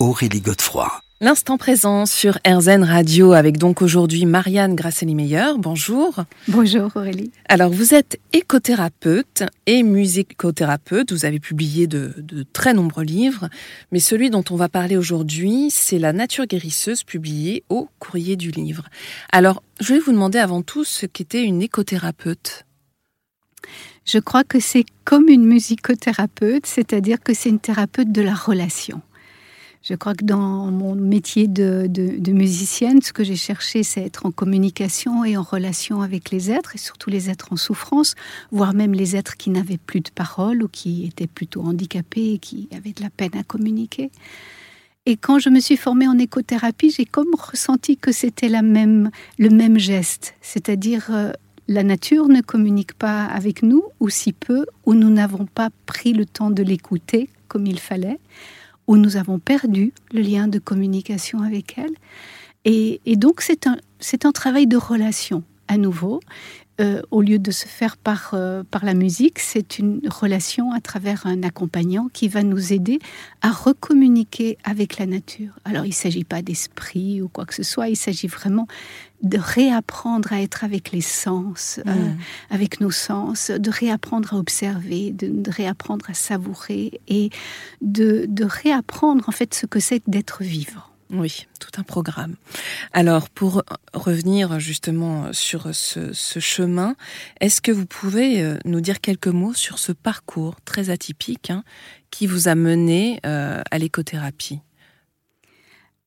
Aurélie Godefroy. L'instant présent sur RZN Radio avec donc aujourd'hui Marianne Grasselli-Meyer. Bonjour. Bonjour Aurélie. Alors vous êtes écothérapeute et musicothérapeute. Vous avez publié de, de, très nombreux livres, mais celui dont on va parler aujourd'hui, c'est La nature guérisseuse publié au courrier du livre. Alors je vais vous demander avant tout ce qu'était une écothérapeute. Je crois que c'est comme une musicothérapeute, c'est-à-dire que c'est une thérapeute de la relation. Je crois que dans mon métier de, musicienne, ce que j'ai cherché, c'est être en communication et en relation avec les êtres, et surtout les êtres en souffrance, voire même les êtres qui n'avaient plus de parole ou qui étaient plutôt handicapés et qui avaient de la peine à communiquer. Et quand je me suis formée en écothérapie, j'ai comme ressenti que c'était la même, le même geste, c'est-à-dire euh, la nature ne communique pas avec nous, ou si peu, ou nous n'avons pas pris le temps de l'écouter comme il fallait où nous avons perdu le lien de communication avec elle. Et, donc c'est un, travail de relation à nouveau. Euh, au lieu de se faire par, euh, par la musique, c'est une relation à travers un accompagnant qui va nous aider à recommuniquer avec la nature. Alors il ne s'agit pas d'esprit ou quoi que ce soit, il s'agit vraiment de réapprendre à être avec les sens, euh, avec nos sens, de réapprendre à observer, de, réapprendre à savourer et de, de réapprendre en fait ce que c'est d'être vivant. Oui, tout un programme. Alors, pour revenir justement sur ce, chemin, est-ce que vous pouvez euh, nous dire quelques mots sur ce parcours très atypique hein, qui vous a mené euh, à l'écothérapie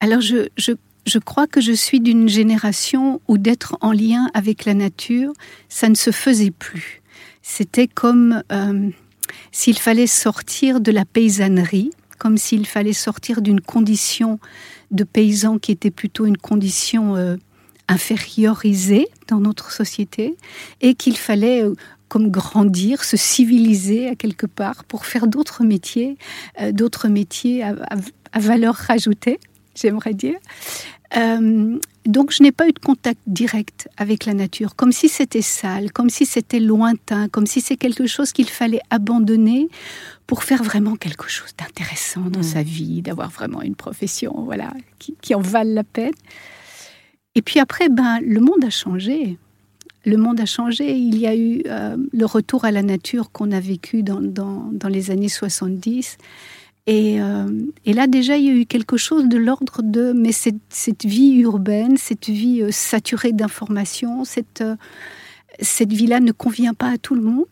Alors, je, crois que je suis d'une génération où d'être en lien avec la nature, ça ne se faisait plus. C'était comme euh, s'il fallait sortir de la paysannerie, comme s'il fallait sortir d'une condition de paysans qui était plutôt une condition euh, infériorisée dans notre société et qu'il fallait euh, comme grandir, se civiliser à quelque part pour faire d'autres métiers, euh, d'autres métiers à, valeur rajoutée, j'aimerais dire. Donc je n'ai pas eu de contact direct avec la nature, comme si c'était sale, comme si c'était lointain, comme si c'est quelque chose qu'il fallait abandonner pour faire vraiment quelque chose d'intéressant dans sa mm. vie, d'avoir vraiment une profession voilà, qui, en vale la peine. Et puis après, ben, le monde a changé. Le monde a changé. Il y a eu euh, le retour à la nature qu'on a vécu dans, dans, les années 70. Et, euh, et, là, déjà, il y a eu quelque chose de l'ordre de mais cette, vie urbaine, cette vie euh, saturée d'informations, cette, cette vie-là ne convient pas à tout le monde.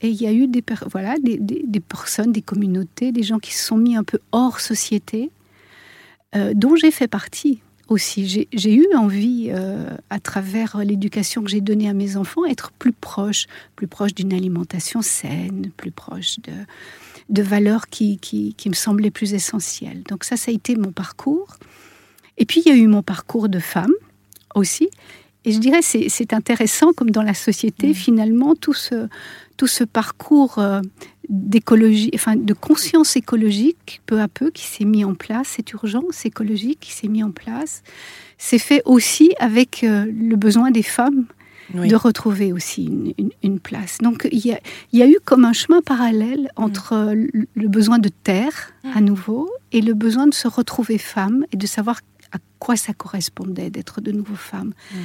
Et il y a eu des, voilà, des, des, personnes, des communautés, des gens qui se sont mis un peu hors société, euh, dont j'ai fait partie aussi. J'ai eu envie, euh, à travers l'éducation que j'ai donnée à mes enfants, être plus proche, plus proche d'une alimentation saine, plus proche de, de valeurs qui, qui, qui, me semblaient plus essentielles. Donc ça, ça a été mon parcours. Et puis il y a eu mon parcours de femme aussi. Et je dirais, c'est intéressant, comme dans la société, mmh. finalement, tout ce, tout ce parcours euh, d'écologie, enfin de conscience écologique, peu à peu, qui s'est mis en place, cette urgence écologique qui s'est mis en place, c'est fait aussi avec euh, le besoin des femmes de retrouver aussi une, place. Donc il y, a, il y, a, eu comme un chemin parallèle entre euh, le besoin de terre à mmh. nouveau et le besoin de se retrouver femme et de savoir à quoi ça correspondait d'être de nouveau femme. Mmh.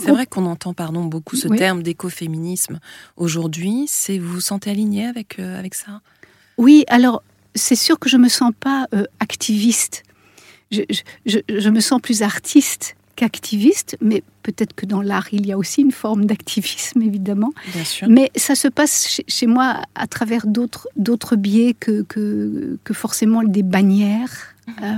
C'est vrai qu'on entend pardon, beaucoup ce terme d'écoféminisme aujourd'hui. C'est vous vous sentez aligné avec, euh, avec ça? Oui, alors c'est sûr que je me sens pas euh, activiste. Je, je, je, me sens plus artiste qu'activiste, mais peut-être que dans l'art, il y a aussi une forme d'activisme, évidemment. Bien sûr. Mais ça se passe chez, chez moi à travers d'autres, biais que, que, que, forcément des bannières. Euh,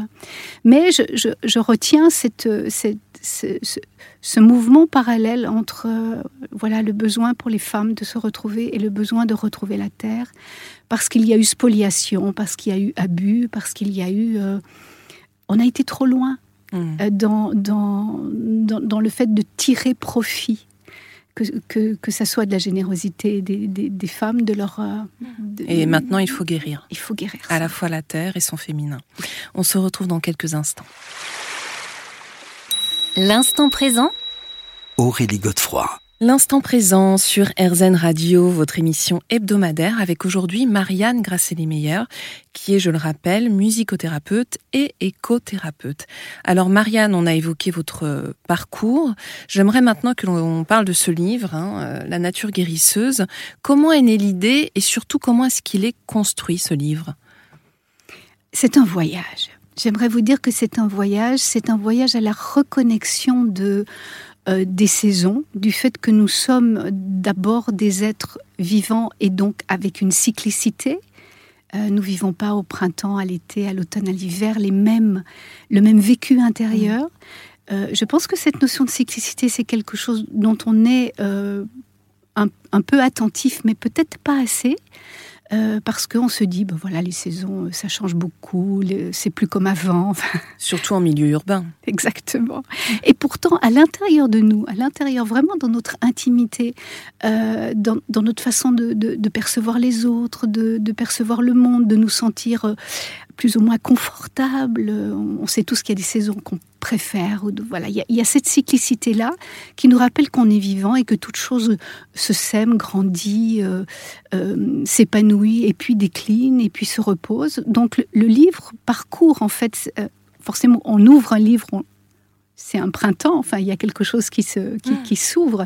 mais je, je, je, retiens cette, cette, ce, ce, ce, mouvement parallèle entre euh, voilà, le besoin pour les femmes de se retrouver et le besoin de retrouver la terre, parce qu'il y a eu spoliation, parce qu'il y a eu abus, parce qu'il y a eu... Euh, on a été trop loin Mm. euh, dans, dans, dans, dans le fait de tirer profit que, que, que, ça soit de la générosité des, des, des femmes, de leur... euh, de- Et maintenant, il faut guérir. il faut guérir À la fois la terre et son féminin. On se retrouve dans quelques instants. L'instant présent Aurélie Godefroy. L'instant présent sur RZN Radio, votre émission hebdomadaire, avec aujourd'hui Marianne Grasselli-Meyer, qui est, je le rappelle, musicothérapeute et écothérapeute. Alors Marianne, on a évoqué votre parcours. J'aimerais maintenant que l'on parle de ce livre, hein, euh, La nature guérisseuse. Comment est née l'idée et surtout comment est-ce qu'il est construit ce livre? C'est un voyage. J'aimerais vous dire que c'est un voyage, c'est un voyage à la reconnexion de, euh, des saisons, du fait que nous sommes d'abord des êtres vivants et donc avec une cyclicité. Euh, nous vivons pas au printemps, à l'été, à l'automne, à l'hiver, les mêmes, le même vécu intérieur. Euh, je pense que cette notion de cyclicité, c'est quelque chose dont on est euh, un, un peu attentif, mais peut-être pas assez. Euh, parce qu'on se dit, ben voilà, les saisons, euh, ça change beaucoup, c'est plus comme avant. Surtout en milieu urbain. Exactement. Et pourtant, à l'intérieur de nous, à l'intérieur, vraiment dans notre intimité, euh, dans, dans notre façon de, de- de percevoir les autres, de, de percevoir le monde, de nous sentir plus ou moins confortables. On, on sait tous qu'il y a des saisons qu'on préfère. Ou voilà, il y, a, cette cyclicité-là qui nous rappelle qu'on est vivant et que toute chose se sème, grandit, euh, euh, s'épanouit et puis décline et puis se repose. Donc le, le livre parcourt en fait. euh, forcément, on ouvre un livre, on- c'est un printemps, enfin, il y a quelque chose qui, se, qui, Mm. qui s'ouvre.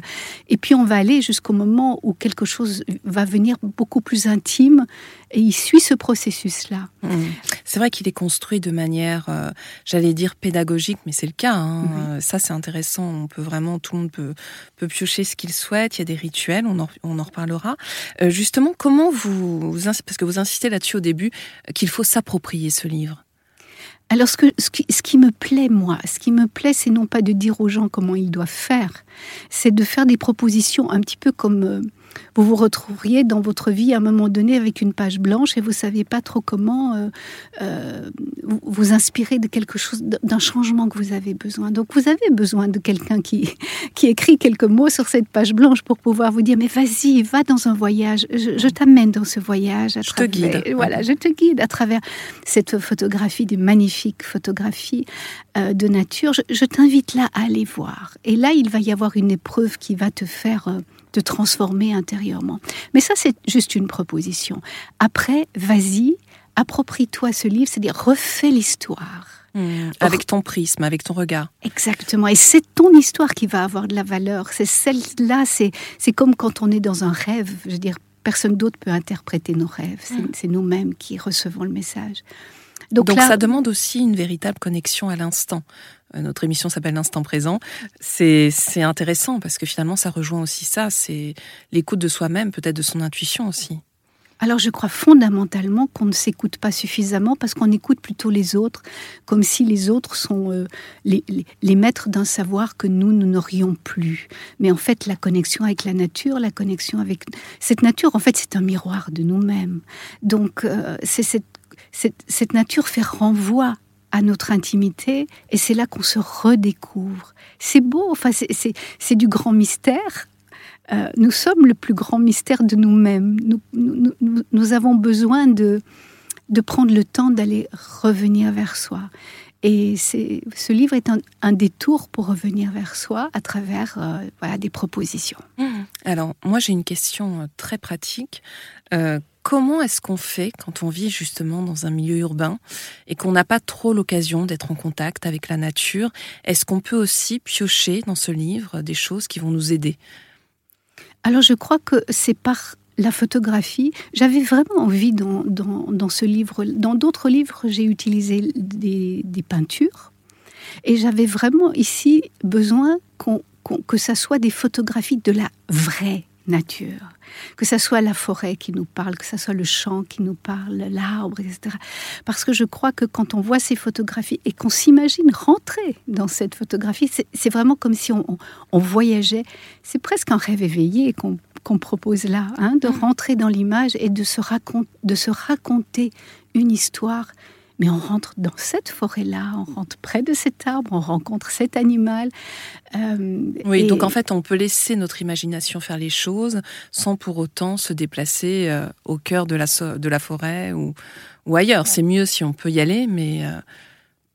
Et puis, on va aller jusqu'au moment où quelque chose va venir beaucoup plus intime. Et il suit ce processus-là. Mm. C'est vrai qu'il est construit de manière, euh, j'allais dire pédagogique, mais c'est le cas. hein. Euh, Ça, c'est intéressant. On peut vraiment, tout le monde peut, peut piocher ce qu'il souhaite. Il y a des rituels, on en, on en reparlera. Euh, justement, comment vous, parce que vous insistez là-dessus au début, qu'il faut s'approprier ce livre. Alors, ce, que, ce, qui, ce qui me plaît, moi, ce qui me plaît, c'est non pas de dire aux gens comment ils doivent faire, c'est de faire des propositions un petit peu comme euh, vous vous retrouveriez dans votre vie à un moment donné avec une page blanche et vous saviez pas trop comment euh, euh, vous, inspirer de quelque chose, d'un changement que vous avez besoin. Donc, vous avez besoin de quelqu'un qui, qui écrit quelques mots sur cette page blanche pour pouvoir vous dire mais vas-y, va dans un voyage, je, je t'amène dans ce voyage. À Je te travers- guide. Voilà, je te guide à travers cette photographie, des magnifiques photographies euh, de nature. Je, je t'invite là à aller voir. Et là, il va y avoir une épreuve qui va te faire te transformer intérieurement. Mais ça, c'est juste une proposition. Après, vas-y, approprie-toi ce livre, c'est-à-dire refais l'histoire. Mm. Avec ton prisme, avec ton regard. Exactement. Et c'est ton histoire qui va avoir de la valeur. C'est celle-là, c'est, comme quand on est dans un rêve. Je veux dire, personne d'autre peut interpréter nos rêves. C'est, Mm. c'est nous-mêmes qui recevons le message. Donc, là, ça demande aussi une véritable connexion à l'instant. Euh, Notre émission s'appelle l'instant présent. C'est intéressant parce que finalement ça rejoint aussi ça. C'est l'écoute de soi-même, peut-être de son intuition aussi. Alors je crois fondamentalement qu'on ne s'écoute pas suffisamment parce qu'on écoute plutôt les autres, comme si les autres sont euh, les, maîtres d'un savoir que nous, nous n'aurions plus. Mais en fait, la connexion avec la nature, la connexion avec cette nature, en fait, c'est un miroir de nous-mêmes. Donc euh, c'est cette, cette nature fait renvoi à notre intimité et c'est là qu'on se redécouvre. C'est beau, enfin c'est- du grand mystère. Euh, nous sommes le plus grand mystère de nous-mêmes. Nous, nous, avons besoin de, de prendre le temps d'aller revenir vers soi. Et c'est- ce livre est un, détour pour revenir vers soi à travers euh, voilà, des propositions. Alors, moi, j'ai une question euh, très pratique. Comment est-ce qu'on fait quand on vit justement dans un milieu urbain et qu'on n'a pas trop l'occasion d'être en contact avec la nature? Est-ce qu'on peut aussi piocher dans ce livre des choses qui vont nous aider? Alors je crois que c'est par la photographie. J'avais vraiment envie dans, dans, dans ce livre, dans d'autres livres, j'ai utilisé des, des peintures. Et j'avais vraiment ici besoin que ça soit des photographies de la vraie nature. Que ça soit la forêt qui nous parle, que ça soit le champ qui nous parle, l'arbre, etc. Parce que je crois que quand on voit ces photographies et qu'on s'imagine rentrer dans cette photographie, c'est vraiment comme si on, voyageait. C'est presque un rêve éveillé qu'on propose là, hein, de mm. rentrer dans l'image et de se, de se raconter une histoire mais on rentre dans cette forêt-là, on rentre près de cet arbre, on rencontre cet animal. Euh, oui, donc en fait, on peut laisser notre imagination faire les choses sans pour autant se déplacer euh, au cœur de la, de la forêt ou, ou ailleurs. C'est mieux si on peut y aller, mais euh,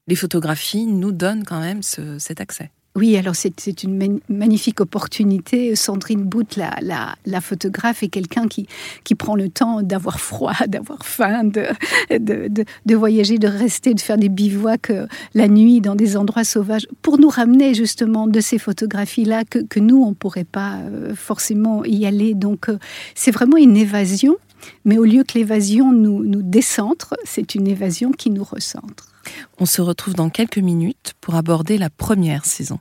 les photographies nous donnent quand même cet accès. Oui, alors c'est une magnifique opportunité. Sandrine Bout, la, la, la photographe, est quelqu'un qui, qui prend le temps d'avoir froid, d'avoir faim, de, de, de, voyager, de rester, de faire des bivouacs euh, la nuit dans des endroits sauvages, pour nous ramener justement de ces photographies-là que, que, nous, on ne pourrait pas euh, forcément y aller. Donc euh, c'est vraiment une évasion, mais au lieu que l'évasion nous, nous décentre, c'est une évasion qui nous recentre. On se retrouve dans quelques minutes pour aborder la première saison.